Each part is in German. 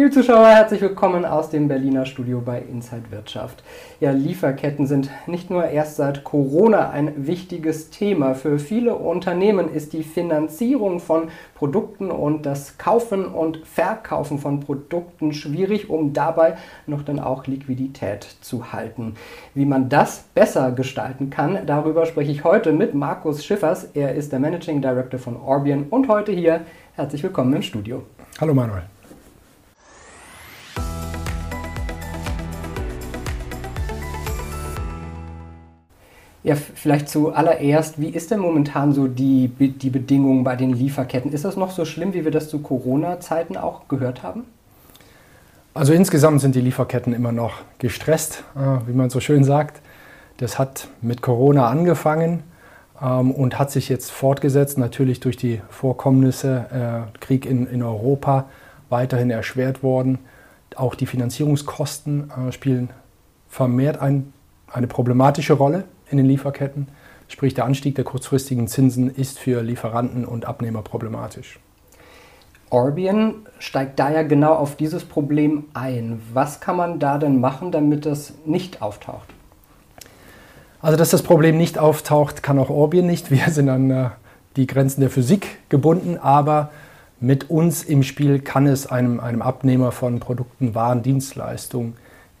Liebe Zuschauer, herzlich willkommen aus dem Berliner Studio bei Inside Wirtschaft. Ja, Lieferketten sind nicht nur erst seit Corona ein wichtiges Thema. Für viele Unternehmen ist die Finanzierung von Produkten und das Kaufen und Verkaufen von Produkten schwierig, um dabei noch dann auch Liquidität zu halten. Wie man das besser gestalten kann, darüber spreche ich heute mit Markus Schiffers. Er ist der Managing Director von Orbion und heute hier. Herzlich willkommen im Studio. Hallo Manuel. Ja, vielleicht zuallererst, wie ist denn momentan so die, die Bedingungen bei den Lieferketten? Ist das noch so schlimm, wie wir das zu Corona-Zeiten auch gehört haben? Also insgesamt sind die Lieferketten immer noch gestresst, äh, wie man so schön sagt. Das hat mit Corona angefangen ähm, und hat sich jetzt fortgesetzt, natürlich durch die Vorkommnisse, äh, Krieg in, in Europa weiterhin erschwert worden. Auch die Finanzierungskosten äh, spielen vermehrt ein, eine problematische Rolle in den Lieferketten. Sprich, der Anstieg der kurzfristigen Zinsen ist für Lieferanten und Abnehmer problematisch. Orbion steigt da ja genau auf dieses Problem ein. Was kann man da denn machen, damit das nicht auftaucht? Also, dass das Problem nicht auftaucht, kann auch Orbion nicht. Wir sind an äh, die Grenzen der Physik gebunden, aber mit uns im Spiel kann es einem, einem Abnehmer von Produkten, Waren, Dienstleistungen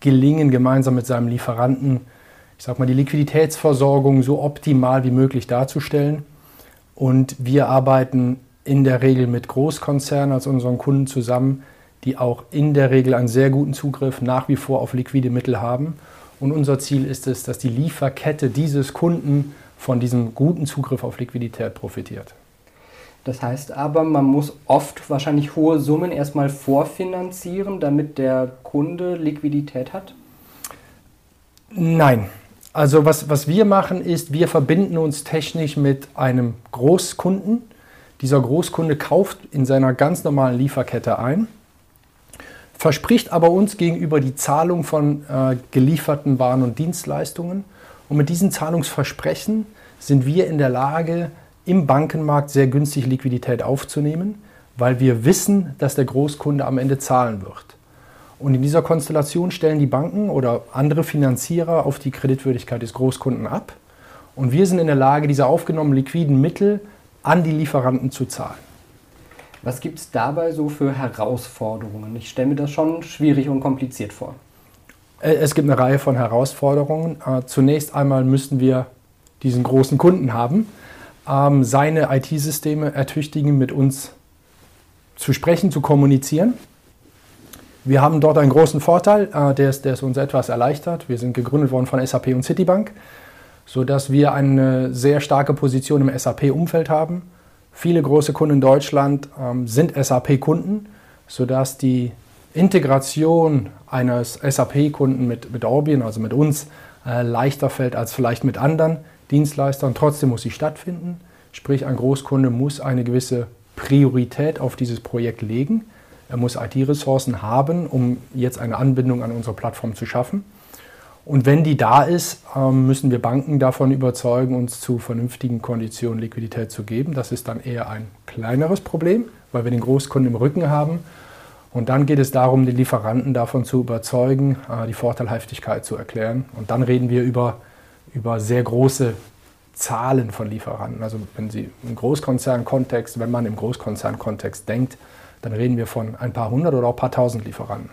gelingen, gemeinsam mit seinem Lieferanten ich sag mal, die Liquiditätsversorgung so optimal wie möglich darzustellen. Und wir arbeiten in der Regel mit Großkonzernen als unseren Kunden zusammen, die auch in der Regel einen sehr guten Zugriff nach wie vor auf liquide Mittel haben. Und unser Ziel ist es, dass die Lieferkette dieses Kunden von diesem guten Zugriff auf Liquidität profitiert. Das heißt aber, man muss oft wahrscheinlich hohe Summen erstmal vorfinanzieren, damit der Kunde Liquidität hat? Nein, also was, was wir machen ist, wir verbinden uns technisch mit einem Großkunden. Dieser Großkunde kauft in seiner ganz normalen Lieferkette ein, verspricht aber uns gegenüber die Zahlung von äh, gelieferten Waren und Dienstleistungen. Und mit diesen Zahlungsversprechen sind wir in der Lage, im Bankenmarkt sehr günstig Liquidität aufzunehmen, weil wir wissen, dass der Großkunde am Ende zahlen wird. Und in dieser Konstellation stellen die Banken oder andere Finanzierer auf die Kreditwürdigkeit des Großkunden ab. Und wir sind in der Lage, diese aufgenommenen liquiden Mittel an die Lieferanten zu zahlen. Was gibt es dabei so für Herausforderungen? Ich stelle mir das schon schwierig und kompliziert vor. Äh, es gibt eine Reihe von Herausforderungen. Äh, zunächst einmal müssen wir diesen großen Kunden haben, ähm, seine IT-Systeme ertüchtigen, mit uns zu sprechen, zu kommunizieren. Wir haben dort einen großen Vorteil, äh, der, ist, der uns etwas erleichtert. Wir sind gegründet worden von SAP und Citibank, sodass wir eine sehr starke Position im SAP-Umfeld haben. Viele große Kunden in Deutschland ähm, sind SAP-Kunden, sodass die Integration eines SAP-Kunden mit, mit Orbion, also mit uns, äh, leichter fällt als vielleicht mit anderen Dienstleistern. Trotzdem muss sie stattfinden. Sprich, ein Großkunde muss eine gewisse Priorität auf dieses Projekt legen. Er muss IT-Ressourcen haben, um jetzt eine Anbindung an unsere Plattform zu schaffen. Und wenn die da ist, ähm, müssen wir Banken davon überzeugen, uns zu vernünftigen Konditionen Liquidität zu geben. Das ist dann eher ein kleineres Problem, weil wir den Großkunden im Rücken haben. Und dann geht es darum, die Lieferanten davon zu überzeugen, äh, die Vorteilhaftigkeit zu erklären. Und dann reden wir über, über sehr große Zahlen von Lieferanten. Also wenn Sie im Großkonzernkontext, wenn man im Großkonzernkontext denkt, dann reden wir von ein paar hundert oder auch ein paar tausend Lieferanten.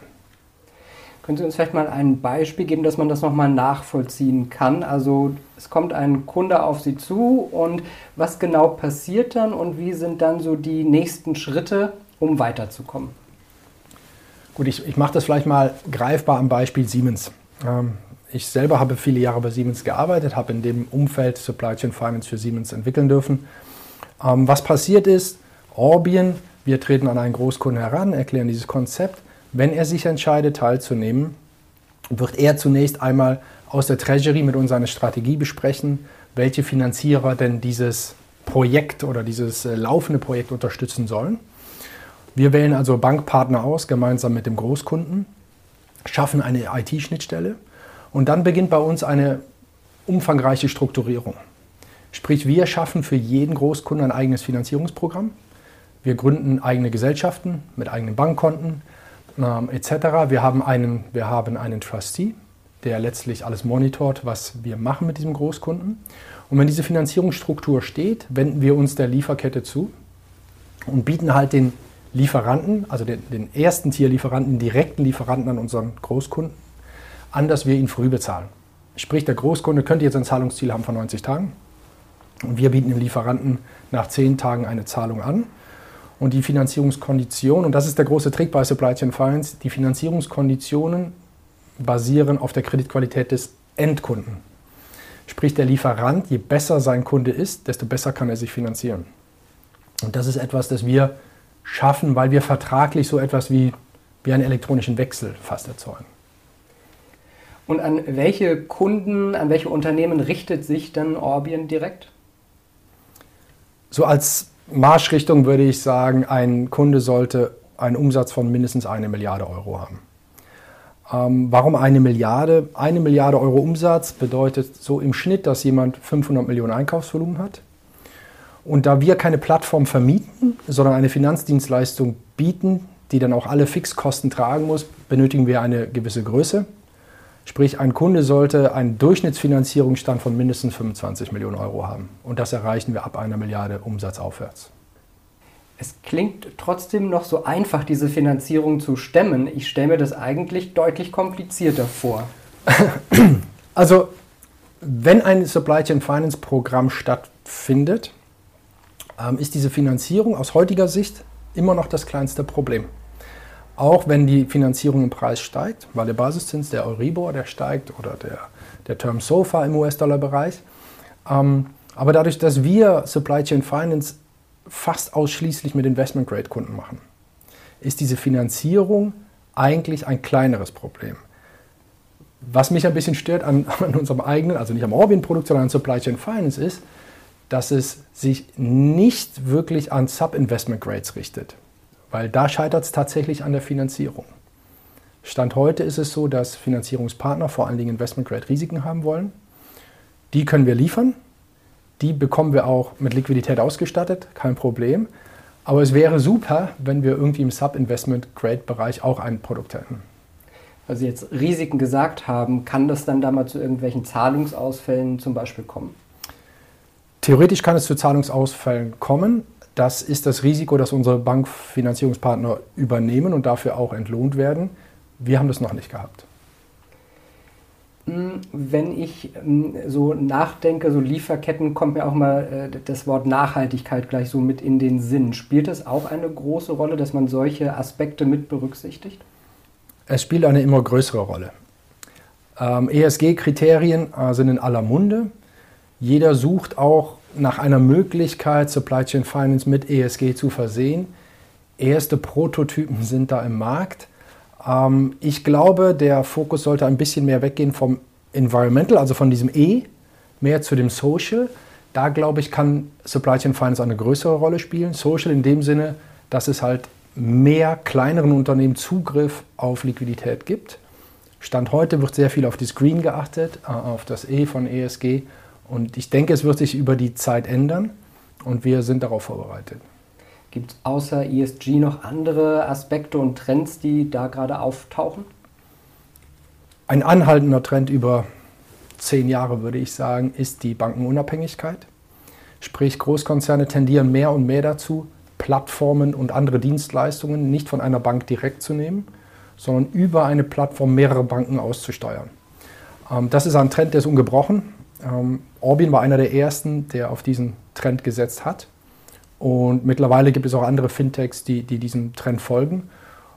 Können Sie uns vielleicht mal ein Beispiel geben, dass man das nochmal nachvollziehen kann? Also es kommt ein Kunde auf Sie zu und was genau passiert dann und wie sind dann so die nächsten Schritte, um weiterzukommen? Gut, ich, ich mache das vielleicht mal greifbar am Beispiel Siemens. Ähm, ich selber habe viele Jahre bei Siemens gearbeitet, habe in dem Umfeld Supply Chain Finance für Siemens entwickeln dürfen. Ähm, was passiert ist, Orbien wir treten an einen Großkunden heran, erklären dieses Konzept. Wenn er sich entscheidet, teilzunehmen, wird er zunächst einmal aus der Treasury mit uns eine Strategie besprechen, welche Finanzierer denn dieses Projekt oder dieses äh, laufende Projekt unterstützen sollen. Wir wählen also Bankpartner aus, gemeinsam mit dem Großkunden, schaffen eine IT-Schnittstelle und dann beginnt bei uns eine umfangreiche Strukturierung. Sprich, wir schaffen für jeden Großkunden ein eigenes Finanzierungsprogramm Wir gründen eigene Gesellschaften mit eigenen Bankkonten ähm, etc. Wir haben, einen, wir haben einen Trustee, der letztlich alles monitort, was wir machen mit diesem Großkunden. Und wenn diese Finanzierungsstruktur steht, wenden wir uns der Lieferkette zu und bieten halt den Lieferanten, also den, den ersten Tierlieferanten, direkten Lieferanten an unseren Großkunden, an, dass wir ihn früh bezahlen. Sprich, der Großkunde könnte jetzt ein Zahlungsziel haben von 90 Tagen und wir bieten dem Lieferanten nach 10 Tagen eine Zahlung an. Und die Finanzierungskonditionen, und das ist der große Trick bei Supply Chain Finance, die Finanzierungskonditionen basieren auf der Kreditqualität des Endkunden. Sprich, der Lieferant, je besser sein Kunde ist, desto besser kann er sich finanzieren. Und das ist etwas, das wir schaffen, weil wir vertraglich so etwas wie, wie einen elektronischen Wechsel fast erzeugen. Und an welche Kunden, an welche Unternehmen richtet sich dann Orbien direkt? So als Marschrichtung würde ich sagen, ein Kunde sollte einen Umsatz von mindestens eine Milliarde Euro haben. Ähm, warum eine Milliarde? Eine Milliarde Euro Umsatz bedeutet so im Schnitt, dass jemand 500 Millionen Einkaufsvolumen hat. Und da wir keine Plattform vermieten, sondern eine Finanzdienstleistung bieten, die dann auch alle Fixkosten tragen muss, benötigen wir eine gewisse Größe. Sprich, ein Kunde sollte einen Durchschnittsfinanzierungsstand von mindestens 25 Millionen Euro haben. Und das erreichen wir ab einer Milliarde Umsatz aufwärts. Es klingt trotzdem noch so einfach, diese Finanzierung zu stemmen. Ich stelle mir das eigentlich deutlich komplizierter vor. Also, wenn ein Supply Chain Finance Programm stattfindet, ähm, ist diese Finanzierung aus heutiger Sicht immer noch das kleinste Problem. Auch wenn die Finanzierung im Preis steigt, weil der Basiszins, der Euribor, der steigt oder der, der Term SOFA im US-Dollar-Bereich. Ähm, aber dadurch, dass wir Supply Chain Finance fast ausschließlich mit Investment-Grade-Kunden machen, ist diese Finanzierung eigentlich ein kleineres Problem. Was mich ein bisschen stört an, an unserem eigenen, also nicht am Orbien-Produkt, sondern an Supply Chain Finance ist, dass es sich nicht wirklich an Sub-Investment-Grades richtet, weil da scheitert es tatsächlich an der Finanzierung. Stand heute ist es so, dass Finanzierungspartner vor allen Dingen Investment-Grade-Risiken haben wollen. Die können wir liefern, die bekommen wir auch mit Liquidität ausgestattet, kein Problem. Aber es wäre super, wenn wir irgendwie im Sub-Investment-Grade-Bereich auch ein Produkt hätten. Weil Sie jetzt Risiken gesagt haben, kann das dann da mal zu irgendwelchen Zahlungsausfällen zum Beispiel kommen? Theoretisch kann es zu Zahlungsausfällen kommen. Das ist das Risiko, das unsere Bankfinanzierungspartner übernehmen und dafür auch entlohnt werden. Wir haben das noch nicht gehabt. Hm, wenn ich hm, so nachdenke, so Lieferketten, kommt mir auch mal äh, das Wort Nachhaltigkeit gleich so mit in den Sinn. Spielt es auch eine große Rolle, dass man solche Aspekte mit berücksichtigt? Es spielt eine immer größere Rolle. Ähm, ESG-Kriterien äh, sind in aller Munde. Jeder sucht auch nach einer Möglichkeit, Supply Chain Finance mit ESG zu versehen. Erste Prototypen sind da im Markt. Ähm, ich glaube, der Fokus sollte ein bisschen mehr weggehen vom Environmental, also von diesem E, mehr zu dem Social. Da glaube ich, kann Supply Chain Finance eine größere Rolle spielen. Social in dem Sinne, dass es halt mehr kleineren Unternehmen Zugriff auf Liquidität gibt. Stand heute wird sehr viel auf das Green geachtet, äh, auf das E von ESG. Und ich denke, es wird sich über die Zeit ändern und wir sind darauf vorbereitet. Gibt es außer ESG noch andere Aspekte und Trends, die da gerade auftauchen? Ein anhaltender Trend über zehn Jahre, würde ich sagen, ist die Bankenunabhängigkeit. Sprich, Großkonzerne tendieren mehr und mehr dazu, Plattformen und andere Dienstleistungen nicht von einer Bank direkt zu nehmen, sondern über eine Plattform mehrere Banken auszusteuern. Ähm, das ist ein Trend, der ist ungebrochen. Ähm, Orbin war einer der ersten, der auf diesen Trend gesetzt hat. Und mittlerweile gibt es auch andere Fintechs, die, die diesem Trend folgen.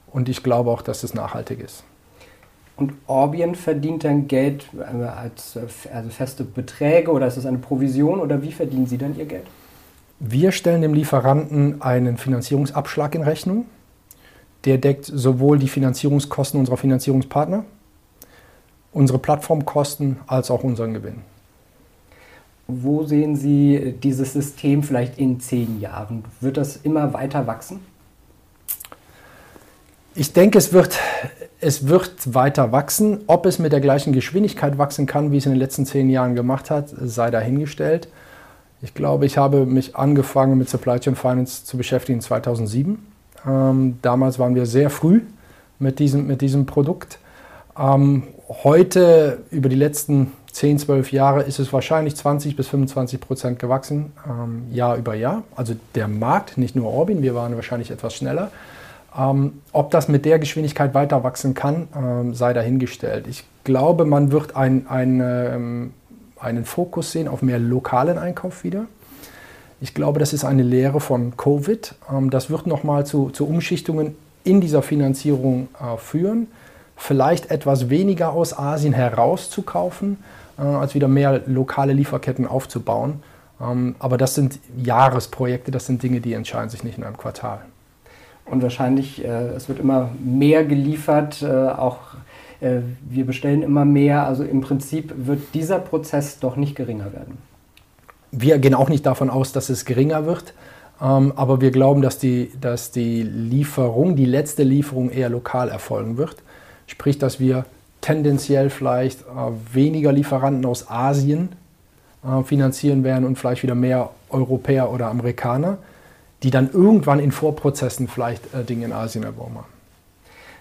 Und ich glaube auch, dass es nachhaltig ist. Und Orbien verdient dann Geld äh, als also feste Beträge oder ist es eine Provision oder wie verdienen Sie dann Ihr Geld? Wir stellen dem Lieferanten einen Finanzierungsabschlag in Rechnung. Der deckt sowohl die Finanzierungskosten unserer Finanzierungspartner, unsere Plattformkosten als auch unseren Gewinn. Wo sehen Sie dieses System vielleicht in zehn Jahren? Wird das immer weiter wachsen? Ich denke, es wird, es wird weiter wachsen. Ob es mit der gleichen Geschwindigkeit wachsen kann, wie es in den letzten zehn Jahren gemacht hat, sei dahingestellt. Ich glaube, ich habe mich angefangen mit Supply Chain Finance zu beschäftigen 2007. Ähm, damals waren wir sehr früh mit diesem, mit diesem Produkt. Ähm, heute, über die letzten 10, 12 Jahre, ist es wahrscheinlich 20 bis 25 Prozent gewachsen, ähm, Jahr über Jahr. Also der Markt, nicht nur Orbin, wir waren wahrscheinlich etwas schneller. Ähm, ob das mit der Geschwindigkeit weiter wachsen kann, ähm, sei dahingestellt. Ich glaube, man wird ein, ein, ähm, einen Fokus sehen auf mehr lokalen Einkauf wieder. Ich glaube, das ist eine Lehre von Covid. Ähm, das wird nochmal zu, zu Umschichtungen in dieser Finanzierung äh, führen. Vielleicht etwas weniger aus Asien herauszukaufen, äh, als wieder mehr lokale Lieferketten aufzubauen. Ähm, aber das sind Jahresprojekte, das sind Dinge, die entscheiden sich nicht in einem Quartal. Und wahrscheinlich, äh, es wird immer mehr geliefert, äh, auch äh, wir bestellen immer mehr. Also im Prinzip wird dieser Prozess doch nicht geringer werden. Wir gehen auch nicht davon aus, dass es geringer wird. Ähm, aber wir glauben, dass die, dass die Lieferung, die letzte Lieferung eher lokal erfolgen wird. Sprich, dass wir tendenziell vielleicht äh, weniger Lieferanten aus Asien äh, finanzieren werden und vielleicht wieder mehr Europäer oder Amerikaner die dann irgendwann in Vorprozessen vielleicht äh, Dinge in Asien erworben haben.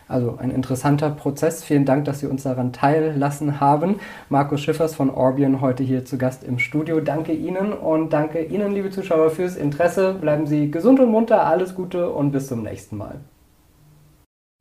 Also ein interessanter Prozess. Vielen Dank, dass Sie uns daran teillassen haben. Markus Schiffers von Orbion heute hier zu Gast im Studio. Danke Ihnen und danke Ihnen, liebe Zuschauer, fürs Interesse. Bleiben Sie gesund und munter, alles Gute und bis zum nächsten Mal.